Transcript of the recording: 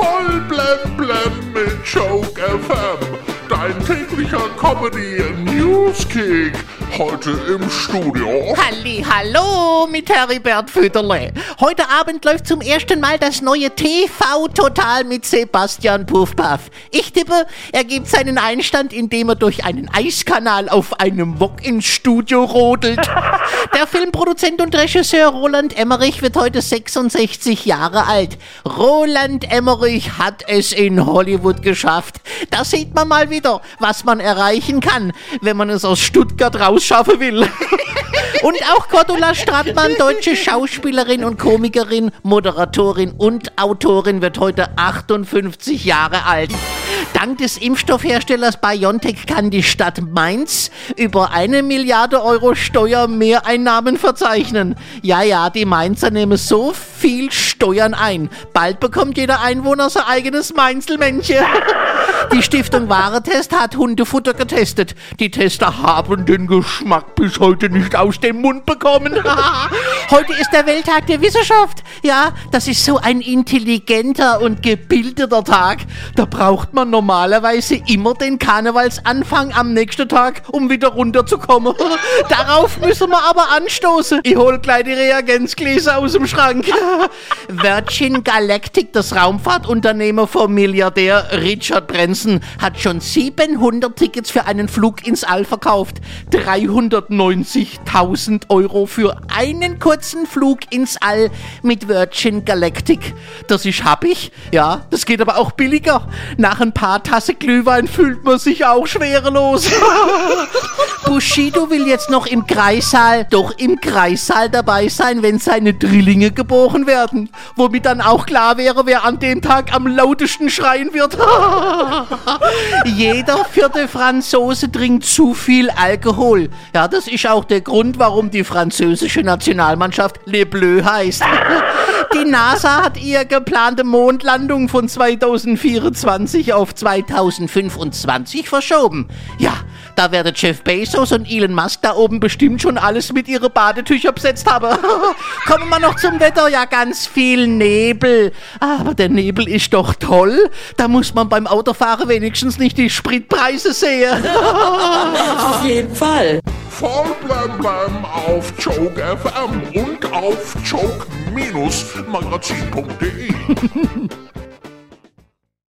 Voll blem blem mit Joke FM. Dein täglicher Comedy Newskick. Heute im Studio. Halli, hallo mit Heribert Füderle. Heute Abend läuft zum ersten Mal das neue TV Total mit Sebastian Puffpaff. Ich tippe, er gibt seinen Einstand, indem er durch einen Eiskanal auf einem Wok ins Studio rodelt. Der Filmproduzent und Regisseur Roland Emmerich wird heute 66 Jahre alt. Roland Emmerich hat es in Hollywood geschafft. Da sieht man mal wieder, was man erreichen kann, wenn man es aus Stuttgart rausschaffen will. Und auch Cordula Stratmann, deutsche Schauspielerin und Komikerin, Moderatorin und Autorin, wird heute 58 Jahre alt. Dank des Impfstoffherstellers BioNTech kann die Stadt Mainz über eine Milliarde Euro Steuermehreinnahmen verzeichnen. Ja, ja, die Mainzer nehmen so viel Steuern ein. Bald bekommt jeder Einwohner sein eigenes Mainzelmännchen. Die Stiftung Waretest hat Hundefutter getestet. Die Tester haben den Geschmack bis heute nicht aus dem Mund bekommen. heute ist der Welttag der Wissenschaft. Ja, das ist so ein intelligenter und gebildeter Tag. Da braucht man normalerweise immer den Karnevalsanfang am nächsten Tag, um wieder runterzukommen. Darauf müssen wir aber anstoßen. Ich hol gleich die Reagenzgläser aus dem Schrank. Virgin Galactic, das Raumfahrtunternehmen vom Milliardär Richard Branson, hat schon 700 Tickets für einen Flug ins All verkauft. 390.000 Euro für einen kurzen Flug ins All mit Virgin Galactic. Das ist happig, ja, das geht aber auch billiger. Nach ein paar Tasse Glühwein fühlt man sich auch schwerelos. Bushido will jetzt noch im Kreissaal, doch im Kreissaal dabei sein, wenn seine Drillinge geboren werden. Womit dann auch klar wäre, wer an dem Tag am lautesten schreien wird. Jeder vierte Franzose trinkt zu viel Alkohol. Ja, das ist auch der Grund, warum die französische Nationalmannschaft Le Bleu heißt. Die NASA hat ihre geplante Mondlandung von 2024 auf 2025 verschoben. Ja, da werden Jeff Bezos und Elon Musk da oben bestimmt schon alles mit ihre Badetücher besetzt haben. Kommen wir noch zum Wetter. Ja, ganz viel Nebel. Aber der Nebel ist doch toll. Da muss man beim Autofahren wenigstens nicht die Spritpreise sehen. Auf jeden Fall. Voll blem blem auf Joke FM und auf joke-magazin.de.